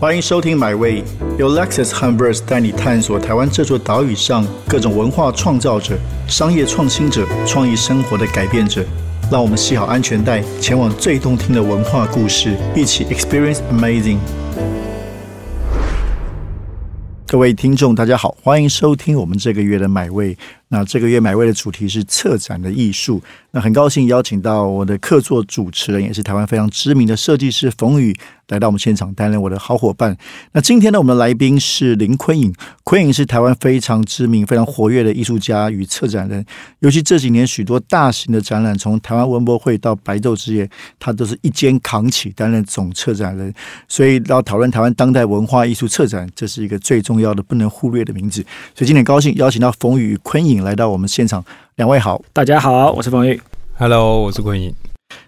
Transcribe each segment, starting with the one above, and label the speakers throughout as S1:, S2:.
S1: 欢迎收听《My Way》，由 Lexus h u m b e r s 带你探索台湾这座岛屿上各种文化创造者、商业创新者、创意生活的改变者。让我们系好安全带，前往最动听的文化故事，一起 Experience Amazing。各位听众，大家好，欢迎收听我们这个月的《买位》。那这个月买位的主题是策展的艺术。那很高兴邀请到我的客座主持人，也是台湾非常知名的设计师冯宇，来到我们现场担任我的好伙伴。那今天呢，我们的来宾是林坤颖。坤颖是台湾非常知名、非常活跃的艺术家与策展人。尤其这几年许多大型的展览，从台湾文博会到白昼之夜，他都是一肩扛起，担任总策展人。所以要讨论台湾当代文化艺术策展，这是一个最重要的、不能忽略的名字。所以今天高兴邀请到冯宇、坤颖。来到我们现场，两位好，
S2: 大家好，我是冯玉
S3: ，Hello，我是坤颖，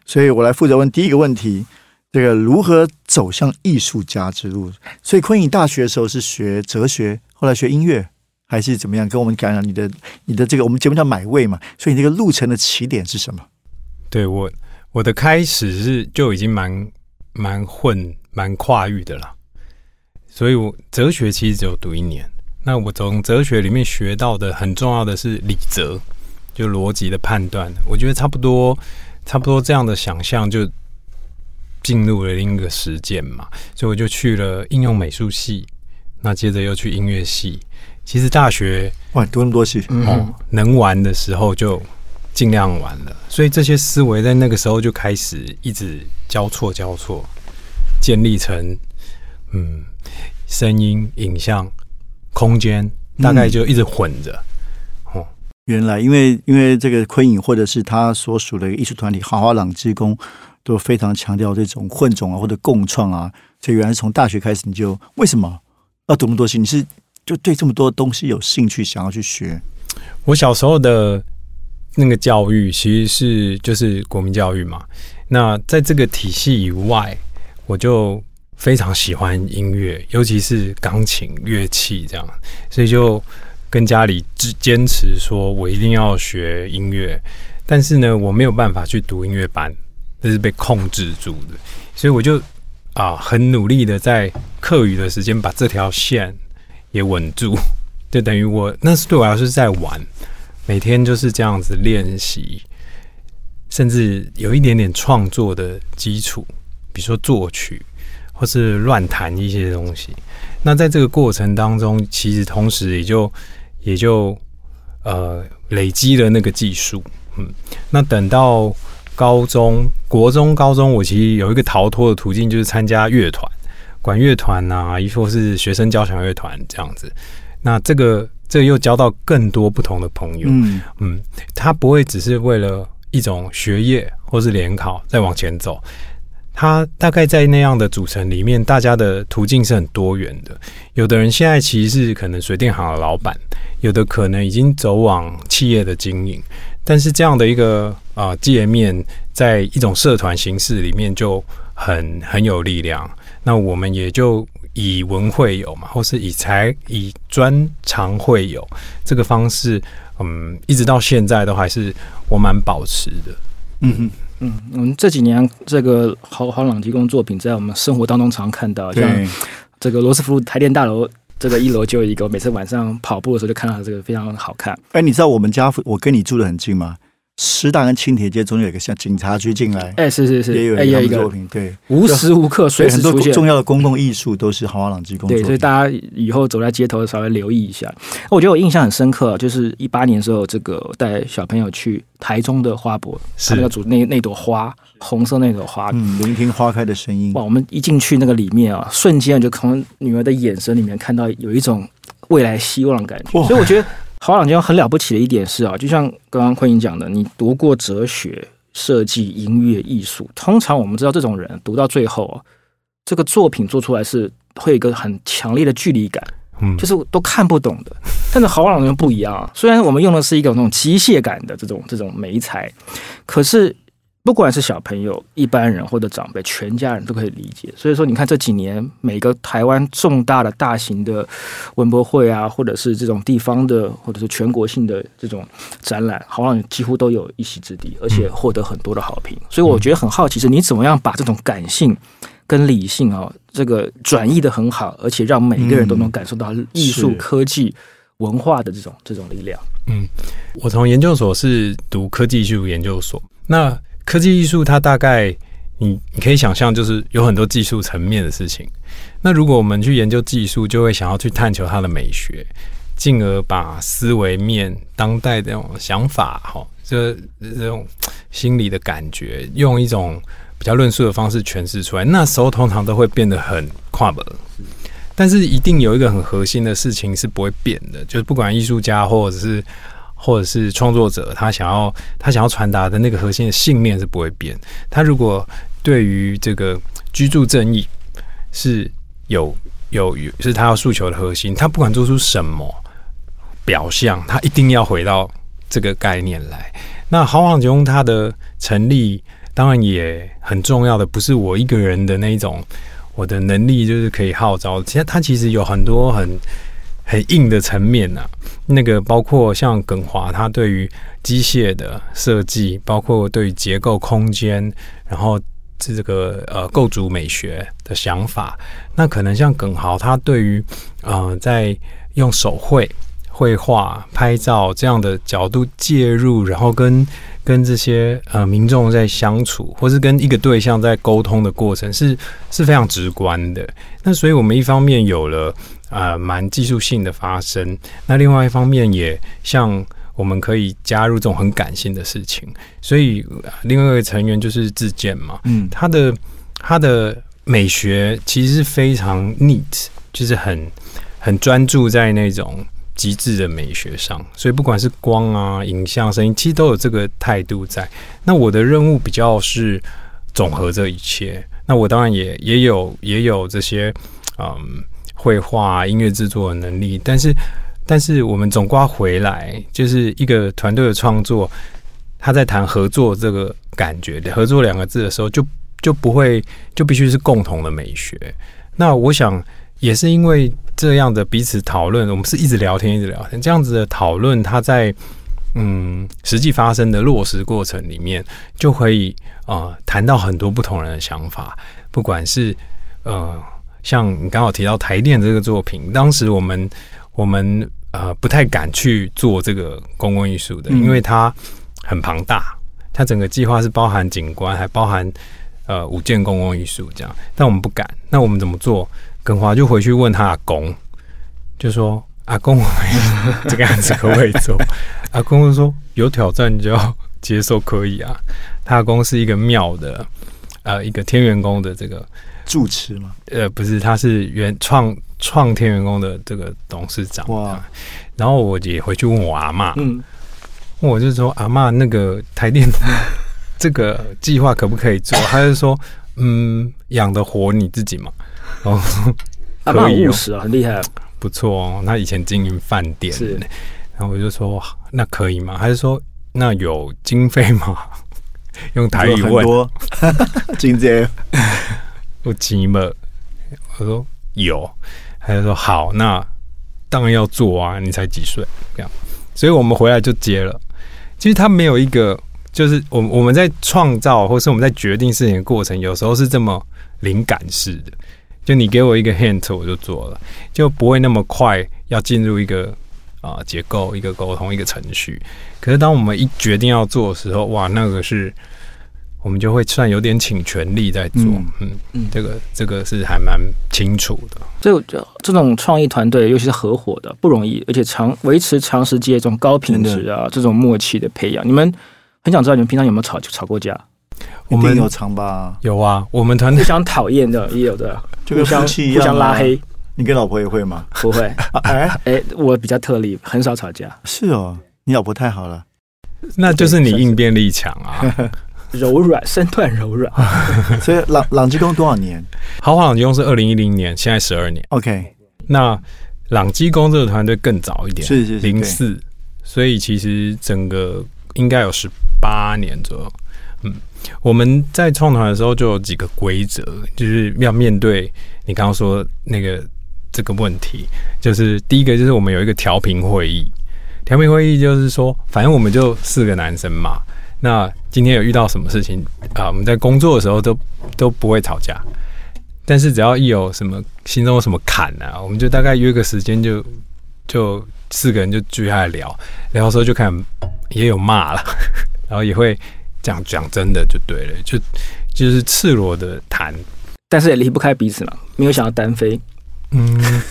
S1: 所以我来负责问第一个问题：这个如何走向艺术家之路？所以坤颖大学的时候是学哲学，后来学音乐，还是怎么样？跟我们讲讲你的你的这个我们节目叫买位嘛，所以你这个路程的起点是什么？
S3: 对我我的开始是就已经蛮蛮混蛮跨域的了，所以我哲学其实只有读一年。那我从哲学里面学到的很重要的是理则，就逻辑的判断。我觉得差不多，差不多这样的想象就进入了另一个实践嘛。所以我就去了应用美术系，那接着又去音乐系。其实大学
S1: 哇读那么多系
S3: 哦，能玩的时候就尽量玩了。所以这些思维在那个时候就开始一直交错交错，建立成嗯声音影像。空间大概就一直混着，
S1: 哦，原来因为因为这个昆影或者是他所属的艺术团体豪华朗之工都非常强调这种混种啊或者共创啊，所以原来从大学开始你就为什么要读那么多戏？你是就对这么多东西有兴趣，想要去学？
S3: 我小时候的那个教育其实是就是国民教育嘛，那在这个体系以外，我就。非常喜欢音乐，尤其是钢琴乐器这样，所以就跟家里坚坚持说，我一定要学音乐。但是呢，我没有办法去读音乐班，这是被控制住的。所以我就啊，很努力的在课余的时间把这条线也稳住，就等于我那是对我来说是在玩，每天就是这样子练习，甚至有一点点创作的基础，比如说作曲。或是乱弹一些东西，那在这个过程当中，其实同时也就也就呃累积了那个技术，嗯，那等到高中、国中、高中，我其实有一个逃脱的途径，就是参加乐团、管乐团呐，亦或是学生交响乐团这样子。那这个这又交到更多不同的朋友，嗯嗯，他不会只是为了一种学业或是联考再往前走。他大概在那样的组成里面，大家的途径是很多元的。有的人现在其实是可能水电行的老板，有的可能已经走往企业的经营。但是这样的一个啊界面，在一种社团形式里面就很很有力量。那我们也就以文会友嘛，或是以才以专长会友这个方式，嗯，一直到现在都还是我蛮保持的。嗯
S2: 哼。嗯，我们这几年这个豪豪朗提供作品，在我们生活当中常看到，像这个罗斯福路台电大楼这个一楼就有一个，每次晚上跑步的时候就看到这个非常好看。
S1: 哎，你知道我们家我跟你住的很近吗？师大跟青铁街中间有一个像警察局进来，
S2: 哎，是是是，
S1: 也有一个作品，对，
S2: 无时无刻随时出现，
S1: 重要的公共艺术都是豪华朗基工作，
S2: 对，所以大家以后走在街头稍微留意一下。我觉得我印象很深刻，就是一八年的时候，这个带小朋友去台中的花博，是那个主那那朵花，红色那朵花，
S1: 嗯，聆听花开的声音。
S2: 哇，我们一进去那个里面啊，瞬间就从女儿的眼神里面看到有一种未来希望的感觉，所以我觉得。华朗金很了不起的一点是啊，就像刚刚坤英讲的，你读过哲学、设计、音乐、艺术，通常我们知道这种人读到最后啊，这个作品做出来是会有一个很强烈的距离感，嗯，就是都看不懂的。但是好朗人不一样啊，虽然我们用的是一个那种机械感的这种这种美材，可是。不管是小朋友、一般人或者长辈，全家人都可以理解。所以说，你看这几年每个台湾重大的大型的文博会啊，或者是这种地方的，或者是全国性的这种展览，好像几乎都有一席之地，而且获得很多的好评。所以我觉得很好奇，是你怎么样把这种感性跟理性啊，这个转译的很好，而且让每个人都能感受到艺术、科技、文化的这种这种力量。
S3: 嗯，我从研究所是读科技艺术研究所，那科技艺术它大概你你可以想象，就是有很多技术层面的事情。那如果我们去研究技术，就会想要去探求它的美学，进而把思维面、当代的这种想法，哈，这这种心理的感觉，用一种比较论述的方式诠释出来。那时候通常都会变得很跨门，但是一定有一个很核心的事情是不会变的，就是不管艺术家或者是或者是创作者，他想要他想要传达的那个核心的信念是不会变。他如果对于这个居住正义是有有有是他要诉求的核心，他不管做出什么表象，他一定要回到这个概念来。那豪朗吉他的成立，当然也很重要的，不是我一个人的那一种我的能力就是可以号召。其实他其实有很多很很硬的层面呐，那个包括像耿华，他对于机械的设计，包括对于结构空间，然后。这个呃构筑美学的想法，那可能像耿豪，他对于呃在用手绘绘画、拍照这样的角度介入，然后跟跟这些呃民众在相处，或是跟一个对象在沟通的过程，是是非常直观的。那所以我们一方面有了呃蛮技术性的发生，那另外一方面也像。我们可以加入这种很感性的事情，所以另外一个成员就是自建嘛，嗯，他的他的美学其实是非常 neat，就是很很专注在那种极致的美学上，所以不管是光啊、影像、声音，其实都有这个态度在。那我的任务比较是总和这一切，那我当然也也有也有这些嗯绘画、音乐制作的能力，但是。但是我们总刮回来，就是一个团队的创作，他在谈合作这个感觉的“合作”两个字的时候，就就不会就必须是共同的美学。那我想也是因为这样的彼此讨论，我们是一直聊天，一直聊天，这样子的讨论，他在嗯实际发生的落实过程里面，就可以啊谈到很多不同人的想法，不管是呃像你刚好提到台电这个作品，当时我们我们。呃，不太敢去做这个公共艺术的，因为它很庞大，它整个计划是包含景观，还包含呃五件公共艺术这样。但我们不敢，那我们怎么做？耿华就回去问他阿公，就说：“阿公，我们 这个样子可不可以做？”阿公就说：“有挑战就要接受，可以啊。”他阿公是一个庙的，呃，一个天元宫的这个
S1: 住持吗？
S3: 呃，不是，他是原创。创天员工的这个董事长哇，然后我也回去问我阿妈，嗯，我就说阿妈那个台电 这个计划可不可以做？他就说嗯，养得活你自己嘛。然后
S2: 阿妈务实啊，很厉害，
S3: 不错哦。他以前经营饭店，是。然后我就说那可以吗？他就说那有经费吗？用台语问，
S1: 金姐，
S3: 我急嘛？我说有。他就说：“好，那当然要做啊！你才几岁，这样，所以我们回来就接了。其实他没有一个，就是我我们在创造，或是我们在决定事情的过程，有时候是这么灵感式的。就你给我一个 hint，我就做了，就不会那么快要进入一个啊结构、一个沟通、一个程序。可是当我们一决定要做的时候，哇，那个是。”我们就会算有点请全力在做，嗯嗯，这个这个是还蛮清楚的。
S2: 所以这种创意团队，尤其是合伙的，不容易，而且长维持长时间这种高品质啊，这种默契的培养，你们很想知道你们平常有没有吵吵过架？
S1: 我们有长吧？
S3: 有啊，我们团队
S2: 互相讨厌的也有的，
S1: 就跟夫妻一样，
S2: 互相拉黑。
S1: 你跟老婆也会吗？
S2: 不会。哎哎，我比较特例，很少吵架。
S1: 是哦，你老婆太好了，
S3: 那就是你应变力强啊。
S2: 柔软，身段柔软。
S1: 所以朗朗基公多少年？
S3: 豪华朗基公是二零一零年，现在十二年。
S1: OK，
S3: 那朗基公这个团队更早一点，
S1: 是是
S3: 零四，所以其实整个应该有十八年左右。嗯，我们在创团的时候就有几个规则，就是要面对你刚刚说那个这个问题，就是第一个就是我们有一个调频会议，调频会议就是说，反正我们就四个男生嘛。那今天有遇到什么事情啊？我们在工作的时候都都不会吵架，但是只要一有什么心中有什么坎啊，我们就大概约个时间就就四个人就聚下来聊，聊的时候就看也有骂了，然后也会讲讲真的就对了，就就是赤裸的谈，
S2: 但是也离不开彼此嘛，没有想要单飞。
S3: 嗯，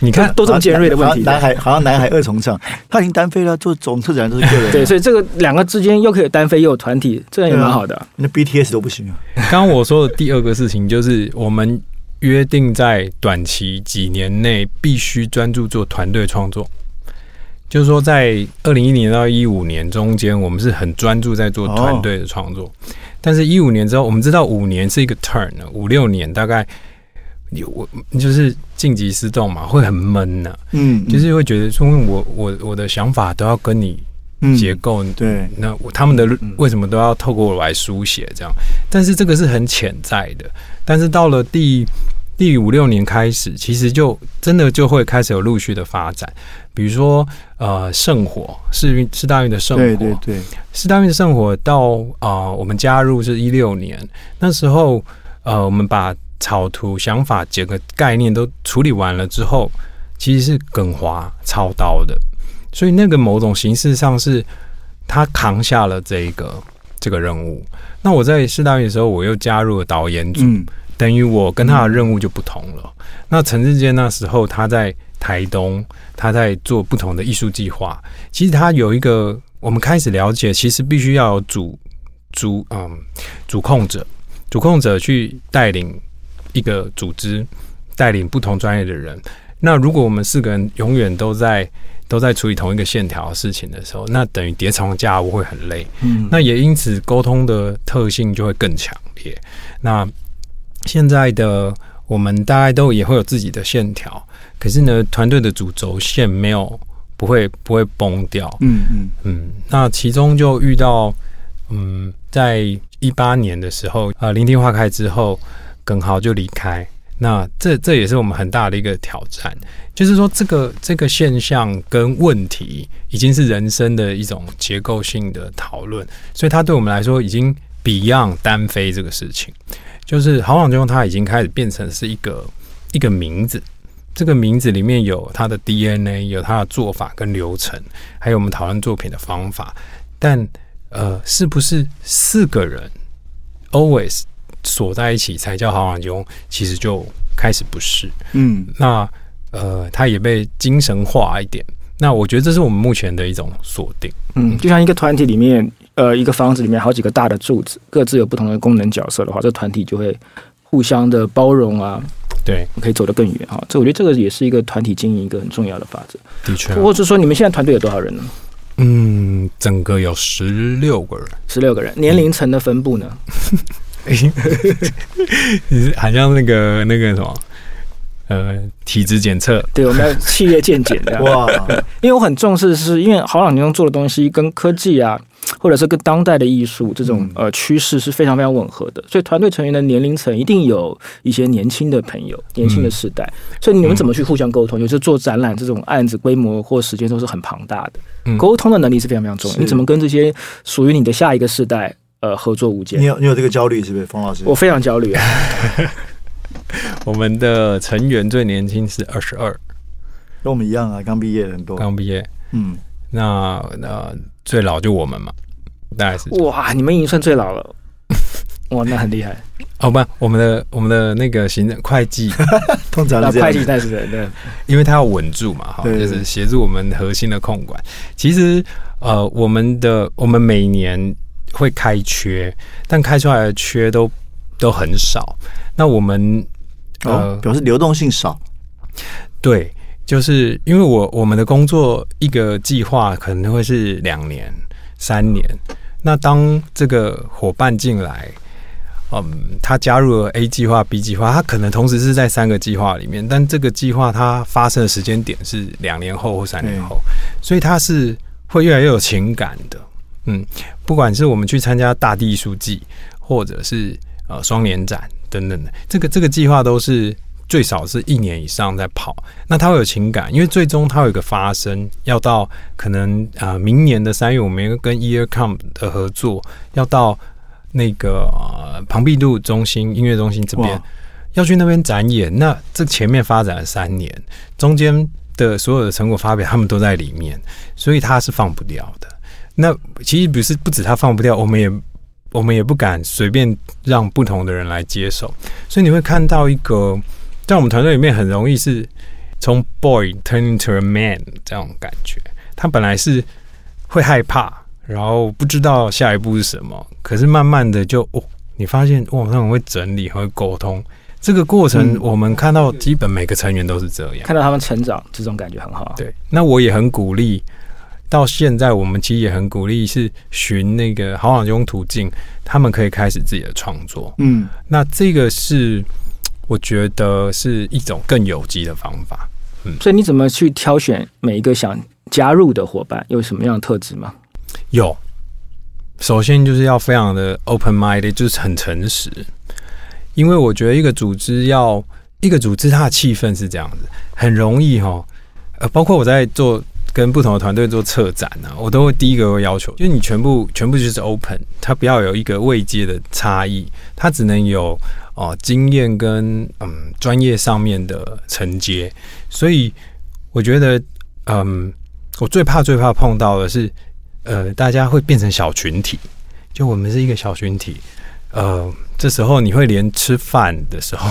S3: 你看
S2: 都这么尖锐的问题，
S1: 男孩好像男孩二重唱，他已经单飞了，做总策展都是个人。
S2: 对，所以这个两个之间又可以单飞又有团体，这样也蛮好的。
S1: 那 BTS 都不行啊。
S3: 刚刚我说的第二个事情就是我们约定在短期几年内必须专注做团队创作，就是说在二零一零年到一五年中间，我们是很专注在做团队的创作。但是，一五年之后，我们知道五年是一个 turn，五六年大概。你我就是晋级失重嘛，会很闷呢。嗯，就是会觉得说，我我我的想法都要跟你结构
S1: 对，
S3: 那他们的为什么都要透过我来书写这样？但是这个是很潜在的。但是到了第第五六年开始，其实就真的就会开始有陆续的发展。比如说，呃，圣火是运是大运的圣火，
S1: 对对对，
S3: 是大运的圣火到啊，我们加入是一六年那时候，呃，我们把。草图、想法整个概念都处理完了之后，其实是耿华操刀的，所以那个某种形式上是他扛下了这个这个任务。那我在试大运的时候，我又加入了导演组，等于我跟他的任务就不同了。那陈志坚那时候他在台东，他在做不同的艺术计划。其实他有一个，我们开始了解，其实必须要有主主嗯主控者，主控者去带领。一个组织带领不同专业的人，那如果我们四个人永远都在都在处理同一个线条事情的时候，那等于叠床架屋会很累。嗯，那也因此沟通的特性就会更强烈。那现在的我们大概都也会有自己的线条，可是呢，团队的主轴线没有不会不会崩掉。嗯嗯嗯，那其中就遇到嗯，在一八年的时候啊，聆听花开之后。耿豪就离开，那这这也是我们很大的一个挑战，就是说这个这个现象跟问题已经是人生的一种结构性的讨论，所以它对我们来说已经 beyond 单飞这个事情，就是豪朗中它已经开始变成是一个一个名字，这个名字里面有它的 DNA，有它的做法跟流程，还有我们讨论作品的方法，但呃，是不是四个人 always？锁在一起才叫好朗中，其实就开始不是。嗯，那呃，他也被精神化一点。那我觉得这是我们目前的一种锁定。
S2: 嗯，就像一个团体里面，呃，一个房子里面好几个大的柱子，各自有不同的功能角色的话，这团体就会互相的包容啊。
S3: 对，
S2: 可以走得更远啊。这我觉得这个也是一个团体经营一个很重要的法则。
S3: 的确，
S2: 或者说你们现在团队有多少人呢？
S3: 嗯，整个有十六个人。
S2: 十六个人，年龄层的分布呢？
S3: 你是好像那个那个什么，呃，体质检测？
S2: 对，我们要企业健检的 哇。因为我很重视，是因为好朗中做的东西跟科技啊，或者是跟当代的艺术这种呃趋势是非常非常吻合的，所以团队成员的年龄层一定有一些年轻的朋友，年轻的世代。所以你们怎么去互相沟通？有时候做展览这种案子规模或时间都是很庞大的，沟通的能力是非常非常重要。你怎么跟这些属于你的下一个世代？呃，合作无间。
S1: 你有你有这个焦虑是不是，冯老师？
S2: 我非常焦虑啊。
S3: 我们的成员最年轻是二十二，
S1: 跟我们一样啊，刚毕业很多。
S3: 刚毕业，嗯，那那最老就我们嘛，大概是。
S2: 哇，你们已经算最老了。哇，那很厉害。
S3: 哦不，我们的我们的那个行政会计，
S1: 通常
S2: 会计代是人对，
S3: 因为他要稳住嘛，哈，就是协助我们核心的控管。其实呃，我们的我们每年。会开缺，但开出来的缺都都很少。那我们
S1: 呃表示流动性少。
S3: 对，就是因为我我们的工作一个计划可能会是两年、三年。那当这个伙伴进来，嗯，他加入了 A 计划、B 计划，他可能同时是在三个计划里面，但这个计划它发生的时间点是两年后或三年后，所以他是会越来越有情感的。嗯，不管是我们去参加大地艺术季，或者是呃双年展等等的，这个这个计划都是最少是一年以上在跑。那它会有情感，因为最终它有一个发生，要到可能啊明年的三月，我们跟 Earcom 的合作，要到那个庞毕度中心音乐中心这边，要去那边展演，那这前面发展了三年，中间的所有的成果发表，他们都在里面，所以他是放不掉的。那其实不是不止他放不掉，我们也我们也不敢随便让不同的人来接手，所以你会看到一个在我们团队里面很容易是从 boy turning to a man 这种感觉，他本来是会害怕，然后不知道下一步是什么，可是慢慢的就哦，你发现哇，他很会整理，很会沟通。这个过程，我们看到基本每个成员都是这样，
S2: 看到他们成长，这种感觉很好。
S3: 对，那我也很鼓励。到现在，我们其实也很鼓励是寻那个好网用途径，他们可以开始自己的创作。嗯，那这个是我觉得是一种更有机的方法。
S2: 嗯，所以你怎么去挑选每一个想加入的伙伴？有什么样的特质吗？
S3: 有，首先就是要非常的 open minded，就是很诚实。因为我觉得一个组织要一个组织，它的气氛是这样子，很容易哈。呃，包括我在做。跟不同的团队做策展呢，我都会第一个会要求，就是你全部全部就是 open，它不要有一个未接的差异，它只能有哦经验跟嗯专业上面的承接。所以我觉得，嗯，我最怕最怕碰到的是，呃，大家会变成小群体，就我们是一个小群体，呃，这时候你会连吃饭的时候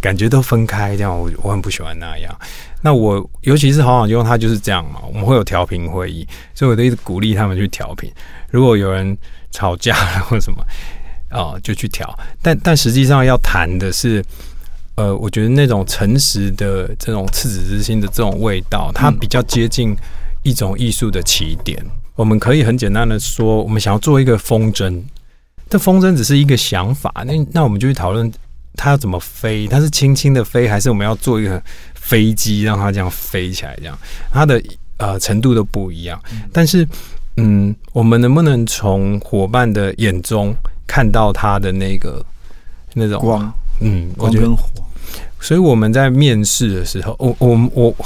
S3: 感觉都分开，这样我我很不喜欢那样。那我尤其是好好用，他就是这样嘛。我们会有调频会议，所以我都一直鼓励他们去调频。如果有人吵架了或什么，啊，就去调。但但实际上要谈的是，呃，我觉得那种诚实的这种赤子之心的这种味道，它比较接近一种艺术的起点。我们可以很简单的说，我们想要做一个风筝，这风筝只是一个想法。那那我们就去讨论它要怎么飞，它是轻轻的飞，还是我们要做一个？飞机让它这样飞起来，这样它的呃程度都不一样。但是，嗯，我们能不能从伙伴的眼中看到他的那个那种
S1: 光？
S3: 嗯，
S1: 光跟火。
S3: 所以我们在面试的时候，我我我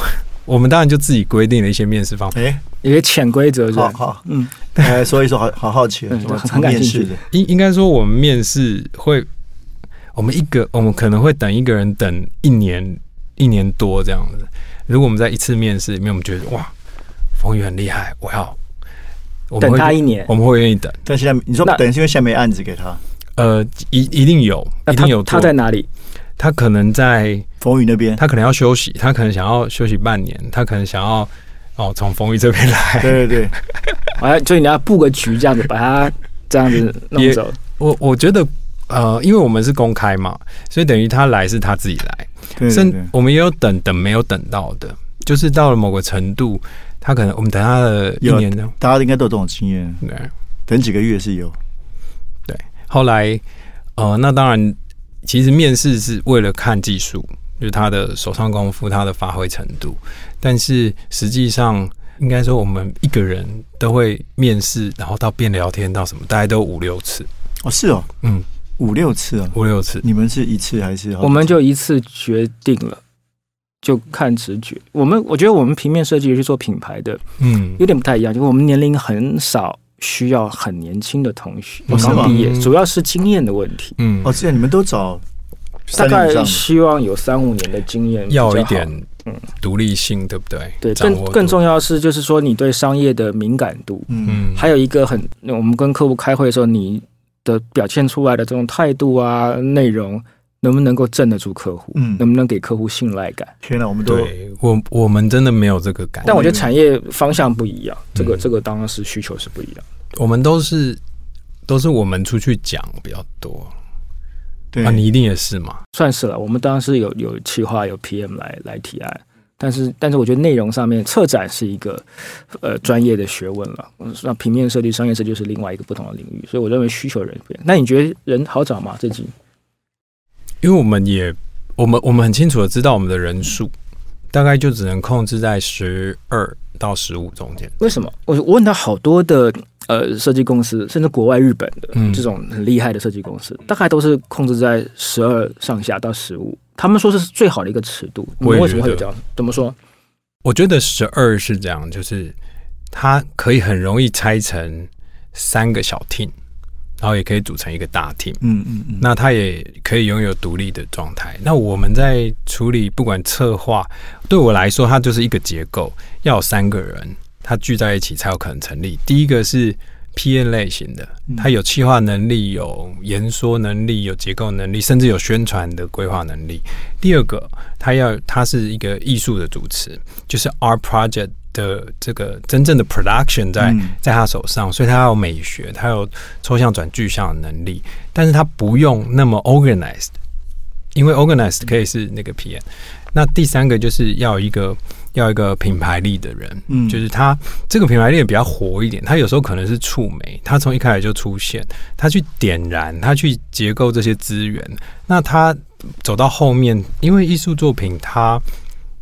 S3: 我们当然就自己规定了一些面试方法，
S1: 哎，
S2: 一些潜规则。
S1: 好好，嗯，来说一说，好好好奇，
S2: 很感兴趣
S1: 的。
S3: 应应该说，我们面试会，我们一个我们可能会等一个人等一年。一年多这样子，如果我们在一次面试里面，我们觉得哇，冯宇很厉害，我要
S2: 等他一年，
S3: 我们会愿意等。
S1: 但现在你说等，是因为现在没案子给他？
S3: 呃，一一定有，一定有。
S2: 他在哪里？
S3: 他可能在
S1: 冯宇那边，
S3: 他可能要休息，他可能想要休息半年，他可能想要哦从冯宇这边来。
S1: 对对对，
S2: 哎，所以你要布个局，这样子把他这样子弄走。
S3: 我我觉得呃，因为我们是公开嘛，所以等于他来是他自己来。甚我们也有等等没有等到的，就是到了某个程度，他可能我们等他的一年呢，
S1: 大家应该都有这种经验，对，等几个月是有。
S3: 对，后来呃，那当然，其实面试是为了看技术，就是他的手上功夫，他的发挥程度。但是实际上，应该说我们一个人都会面试，然后到变聊天到什么，大概都五六次。
S1: 哦，是哦，嗯。五六次啊，
S3: 五六次，
S1: 你们是一次还是？
S2: 我们就一次决定了，就看直觉。我们我觉得我们平面设计是做品牌的，嗯，有点不太一样，就是我们年龄很少需要很年轻的同学刚毕业，主要是经验的问题。
S1: 嗯，哦，这样你们都找
S2: 大概希望有三五年的经验，
S3: 要一点嗯独立性，对不对？
S2: 对，更更重要的是就是说你对商业的敏感度，嗯，还有一个很，我们跟客户开会的时候你。的表现出来的这种态度啊，内容能不能够镇得住客户？嗯，能不能给客户信赖感？
S1: 天哪，我们都
S3: 我我们真的没有这个感。
S2: 但我觉得产业方向不一样，这个这个当然是需求是不一样。
S3: 我们都是都是我们出去讲比较多，
S1: 对
S3: 啊，你一定也是嘛？
S2: 算是了，我们当然是有有企划有 PM 来来提案。但是，但是我觉得内容上面，策展是一个呃专业的学问了。那平面设计、商业设计是另外一个不同的领域，所以我认为需求人变。那你觉得人好找吗？这集？
S3: 因为我们也，我们我们很清楚的知道我们的人数大概就只能控制在十二到十五中间。
S2: 为什么？我我问到好多的呃设计公司，甚至国外日本的这种很厉害的设计公司，大概都是控制在十二上下到十五。他们说这是最好的一个尺度，你为什么会有这样？怎么说？
S3: 我觉得十二是这样，就是它可以很容易拆成三个小 team，然后也可以组成一个大 team。
S1: 嗯嗯嗯，
S3: 那它也可以拥有独立的状态。那我们在处理不管策划，对我来说，它就是一个结构，要有三个人，他聚在一起才有可能成立。第一个是 P N 类型的，它有企划能力、有言说能力、有结构能力，甚至有宣传的规划能力。第二个，它要它是一个艺术的主持，就是 Art Project。的这个真正的 production 在在他手上，所以他有美学，他有抽象转具象的能力，但是他不用那么 organized，因为 organized 可以是那个 P N。那第三个就是要一个要一个品牌力的人，嗯，就是他这个品牌力比较活一点，他有时候可能是触媒，他从一开始就出现，他去点燃，他去结构这些资源，那他走到后面，因为艺术作品它。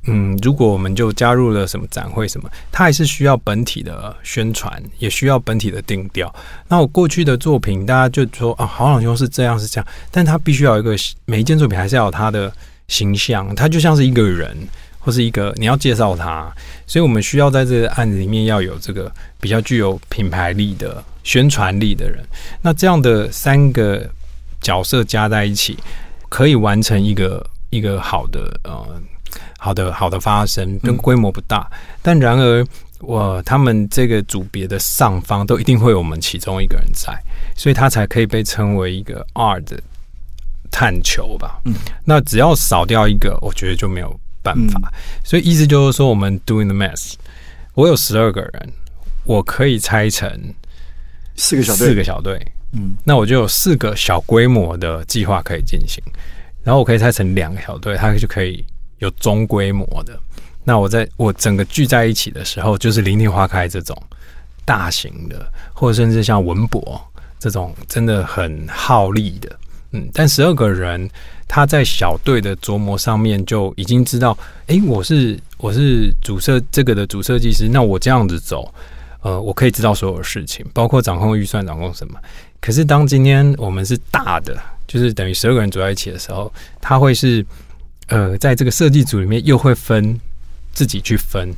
S3: 嗯，如果我们就加入了什么展会什么，他还是需要本体的宣传，也需要本体的定调。那我过去的作品，大家就说啊，好朗兄是这样是这样，但他必须要有一个每一件作品还是要有他的形象，他就像是一个人或是一个你要介绍他，所以我们需要在这个案子里面要有这个比较具有品牌力的宣传力的人。那这样的三个角色加在一起，可以完成一个一个好的呃。好的，好的发生，跟规模不大，但然而我他们这个组别的上方都一定会有我们其中一个人在，所以他才可以被称为一个二的探求吧。嗯，那只要少掉一个，我觉得就没有办法。所以意思就是说，我们 doing the math，我有十二个人，我可以拆成
S1: 四个小队，
S3: 四个小队。嗯，那我就有四个小规模的计划可以进行，然后我可以拆成两个小队，它就可以。有中规模的，那我在我整个聚在一起的时候，就是林田花开这种大型的，或者甚至像文博这种真的很耗力的，嗯，但十二个人他在小队的琢磨上面就已经知道，哎，我是我是主设这个的主设计师，那我这样子走，呃，我可以知道所有事情，包括掌控预算、掌控什么。可是当今天我们是大的，就是等于十二个人组在一起的时候，他会是。呃，在这个设计组里面又会分自己去分，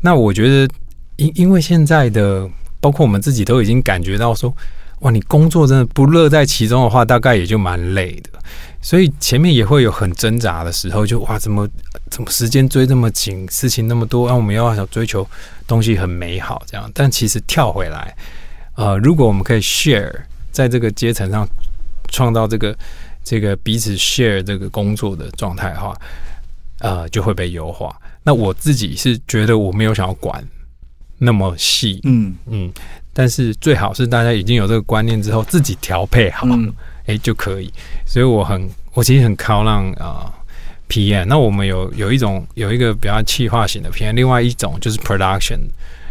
S3: 那我觉得，因因为现在的包括我们自己都已经感觉到说，哇，你工作真的不乐在其中的话，大概也就蛮累的，所以前面也会有很挣扎的时候，就哇，怎么怎么时间追这么紧，事情那么多，那我们要想追求东西很美好这样，但其实跳回来，呃，如果我们可以 share 在这个阶层上创造这个。这个彼此 share 这个工作的状态的话，呃，就会被优化。那我自己是觉得我没有想要管那么细，嗯嗯，但是最好是大家已经有这个观念之后，自己调配好，哎就可以。所以我很，我其实很靠让啊 PM。那我们有有一种有一个比较气化型的 PM，另外一种就是 production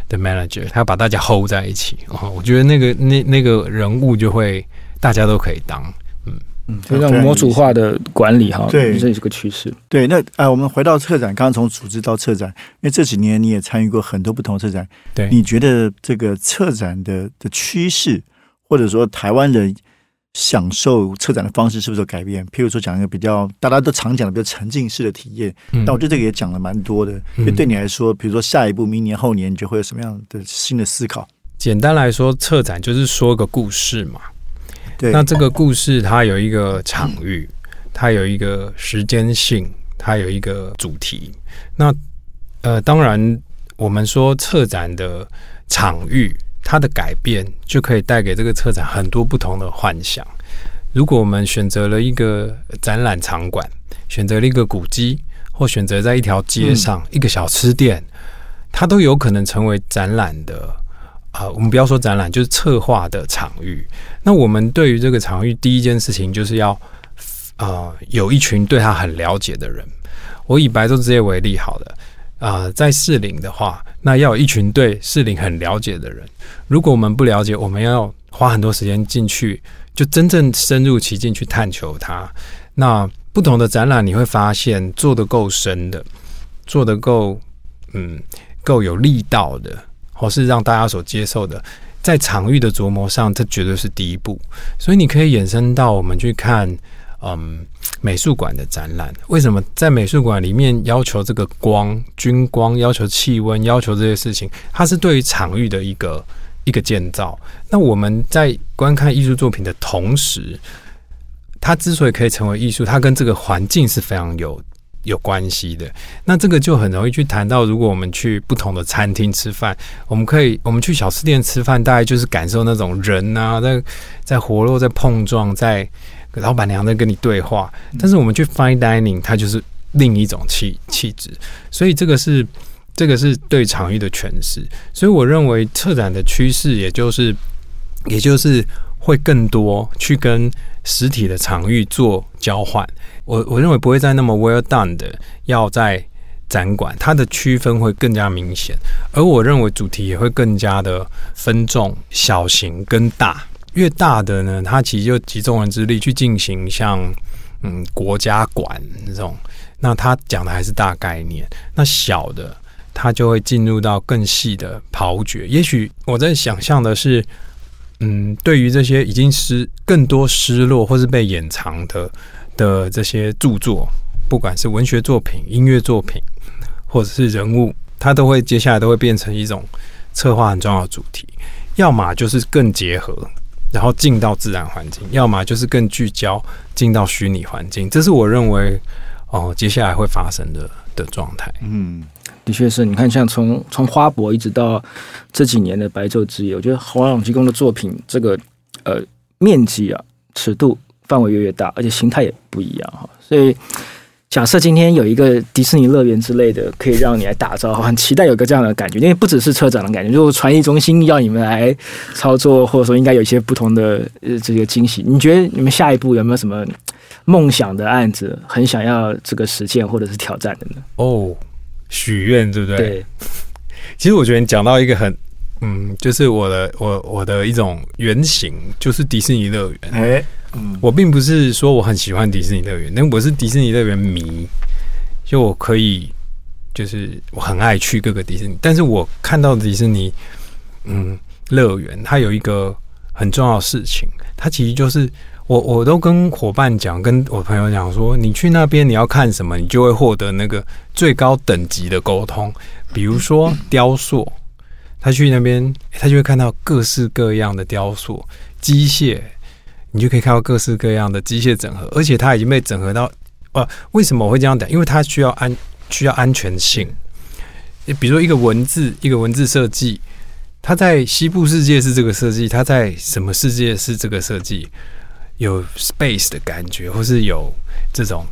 S3: 的 manager，他要把大家 hold 在一起。哦，我觉得那个那那个人物就会大家都可以当。
S2: 嗯，这种模组化的管理哈，对，这也是个趋势。
S1: 对，那呃，我们回到策展，刚刚从组织到策展，因为这几年你也参与过很多不同的策展，
S3: 对，
S1: 你觉得这个策展的的趋势，或者说台湾人享受策展的方式是不是有改变？譬如说讲一个比较大家都常讲的比较沉浸式的体验，但我觉得这个也讲了蛮多的。因为对你来说，比如说下一步，明年后年，你就会有什么样的新的思考？
S3: 简单来说，策展就是说个故事嘛。那这个故事它有一个场域，它有一个时间性，它有一个主题。那呃，当然我们说策展的场域，它的改变就可以带给这个策展很多不同的幻想。如果我们选择了一个展览场馆，选择了一个古迹，或选择在一条街上一个小吃店，它都有可能成为展览的。啊，我们不要说展览，就是策划的场域。那我们对于这个场域，第一件事情就是要啊，有一群对他很了解的人。我以白昼之夜为例，好了，啊，在士林的话，那要有一群对士林很了解的人。如果我们不了解，我们要花很多时间进去，就真正深入其境去探求它。那不同的展览，你会发现做的够深的，做的够嗯够有力道的。或是让大家所接受的，在场域的琢磨上，这绝对是第一步。所以你可以衍生到我们去看，嗯，美术馆的展览。为什么在美术馆里面要求这个光、均光，要求气温，要求这些事情？它是对于场域的一个一个建造。那我们在观看艺术作品的同时，它之所以可以成为艺术，它跟这个环境是非常有有关系的。那这个就很容易去谈到，如果我们去不同的餐厅吃饭，我们可以我们去小吃店吃饭，大概就是感受那种人啊，在在活络，在碰撞，在老板娘在跟你对话。但是我们去 fine dining，它就是另一种气气质。所以这个是这个是对场域的诠释。所以我认为策展的趋势，也就是也就是会更多去跟实体的场域做交换。我我认为不会再那么 well done 的要在展馆，它的区分会更加明显。而我认为主题也会更加的分众、小型跟大。越大的呢，它其实就集中人之力去进行像嗯国家馆这种，那它讲的还是大概念。那小的，它就会进入到更细的刨掘。也许我在想象的是，嗯，对于这些已经失更多失落或是被掩藏的的这些著作，不管是文学作品、音乐作品，或者是人物，它都会接下来都会变成一种策划很重要的主题。要么就是更结合。然后进到自然环境，要么就是更聚焦进到虚拟环境，这是我认为哦接下来会发生的的状态。
S2: 嗯，的确是你看，像从从花博一直到这几年的白昼之夜，我觉得华朗基公的作品这个呃面积啊、尺度、范围越越大，而且形态也不一样哈，所以。假设今天有一个迪士尼乐园之类的，可以让你来打造，很期待有个这样的感觉，因为不只是车展的感觉，如果传艺中心要你们来操作，或者说应该有一些不同的呃这个惊喜。你觉得你们下一步有没有什么梦想的案子，很想要这个实现或者是挑战的呢？
S3: 哦，许愿对不对？
S2: 对。
S3: 其实我觉得你讲到一个很嗯，就是我的我我的一种原型，就是迪士尼乐园。哎。我并不是说我很喜欢迪士尼乐园，但我是迪士尼乐园迷，就我可以，就是我很爱去各个迪士尼。但是我看到迪士尼，嗯，乐园它有一个很重要的事情，它其实就是我我都跟伙伴讲，跟我朋友讲说，你去那边你要看什么，你就会获得那个最高等级的沟通。比如说雕塑，他去那边，他就会看到各式各样的雕塑、机械。你就可以看到各式各样的机械整合，而且它已经被整合到，呃，为什么我会这样讲？因为它需要安需要安全性。比如说一个文字，一个文字设计，它在西部世界是这个设计，它在什么世界是这个设计？有 space 的感觉，或是有这种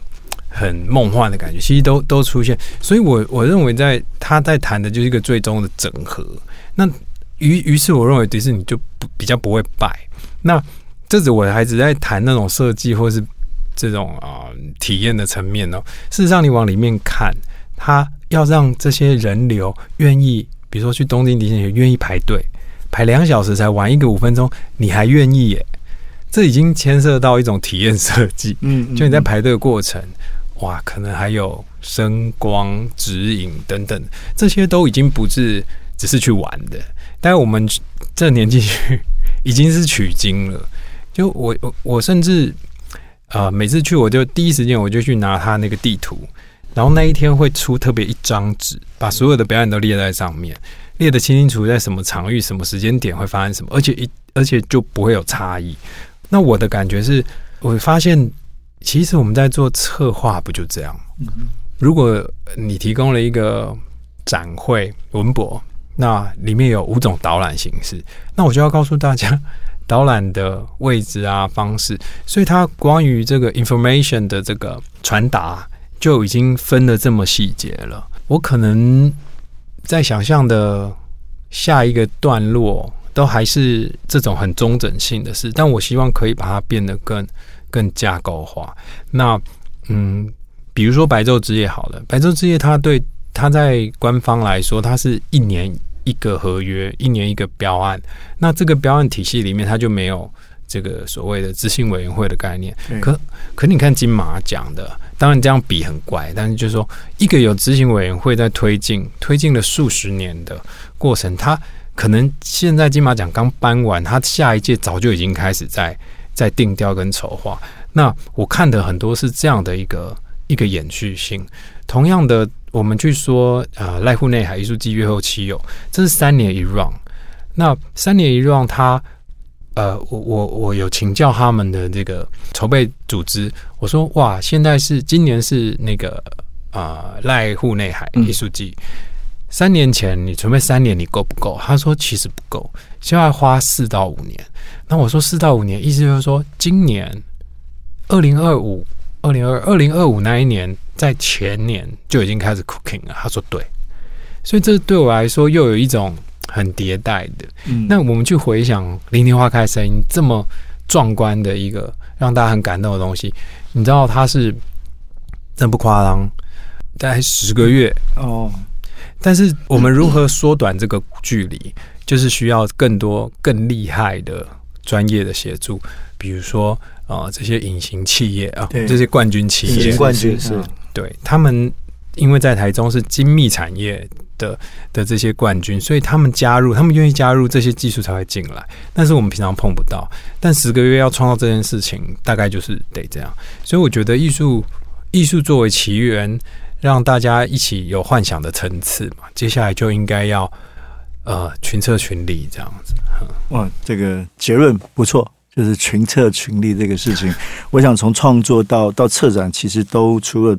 S3: 很梦幻的感觉，其实都都出现。所以我我认为，在他在谈的就是一个最终的整合。那于于是，我认为迪士尼就不比较不会败。那这是我的孩子在谈那种设计或是这种啊体验的层面哦。事实上，你往里面看，他要让这些人流愿意，比如说去东京迪士尼，愿意排队排两小时才玩一个五分钟，你还愿意耶？这已经牵涉到一种体验设计。嗯，就你在排队的过程，哇，可能还有声光指引等等，这些都已经不是只是去玩的。但是我们这年纪去已经是取经了。就我我我甚至，呃，每次去我就第一时间我就去拿他那个地图，然后那一天会出特别一张纸，把所有的表演都列在上面，列得清清楚楚，在什么场域、什么时间点会发生什么，而且一而且就不会有差异。那我的感觉是，我发现其实我们在做策划不就这样？如果你提供了一个展会文博，那里面有五种导览形式，那我就要告诉大家。导览的位置啊，方式，所以它关于这个 information 的这个传达就已经分的这么细节了。我可能在想象的下一个段落都还是这种很中整性的事，但我希望可以把它变得更更架构化。那嗯，比如说白昼之夜好了，白昼之夜它对它在官方来说，它是一年。一个合约，一年一个标案，那这个标案体系里面，它就没有这个所谓的执行委员会的概念。可可，你看金马讲的，当然这样比很怪，但是就是说，一个有执行委员会在推进，推进了数十年的过程，它可能现在金马奖刚颁完，他下一届早就已经开始在在定调跟筹划。那我看的很多是这样的一个一个延续性，同样的。我们去说，啊，濑户内海艺术季月后期有，这是三年一 run。那三年一 run，他呃，我我我有请教他们的这个筹备组织，我说哇，现在是今年是那个啊濑户内海艺术季。三年前你准备三年，你够不够？他说其实不够，现在花四到五年。那我说四到五年，意思就是说今年二零二五、二零二二零二五那一年，在前年就已经开始 cooking 了。他说对，所以这对我来说又有一种很迭代的。那我们去回想《零零花开声音》这么壮观的一个让大家很感动的东西，你知道它是真不夸张，大概十个月哦。但是我们如何缩短这个距离，就是需要更多更厉害的专业的协助，比如说啊这些隐形企业啊，这些冠军企业，
S1: 隐形冠军是
S3: 对他们，因为在台中是精密产业的的这些冠军，所以他们加入，他们愿意加入，这些技术才会进来。但是我们平常碰不到，但十个月要创造这件事情，大概就是得这样。所以我觉得艺术，艺术作为起源。让大家一起有幻想的层次嘛，接下来就应该要呃群策群力这样子。
S1: 哇，这个结论不错，就是群策群力这个事情。我想从创作到到策展，其实都除了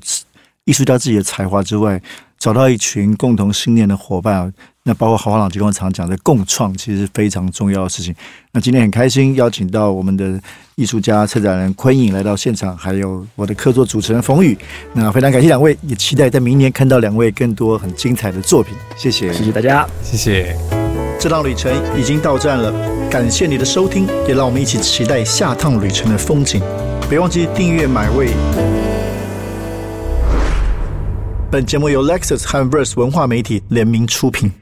S1: 艺术家自己的才华之外，找到一群共同信念的伙伴。那包括豪华朗吉光常讲的共创，其实是非常重要的事情。那今天很开心邀请到我们的艺术家、策展人昆颖来到现场，还有我的客座主持人冯宇。那非常感谢两位，也期待在明年看到两位更多很精彩的作品。谢谢，
S2: 谢谢大家，
S3: 谢谢。
S1: 这趟旅程已经到站了，感谢你的收听，也让我们一起期待下趟旅程的风景。别忘记订阅买位。本节目由 Lexus 和 Verse 文化媒体联名出品。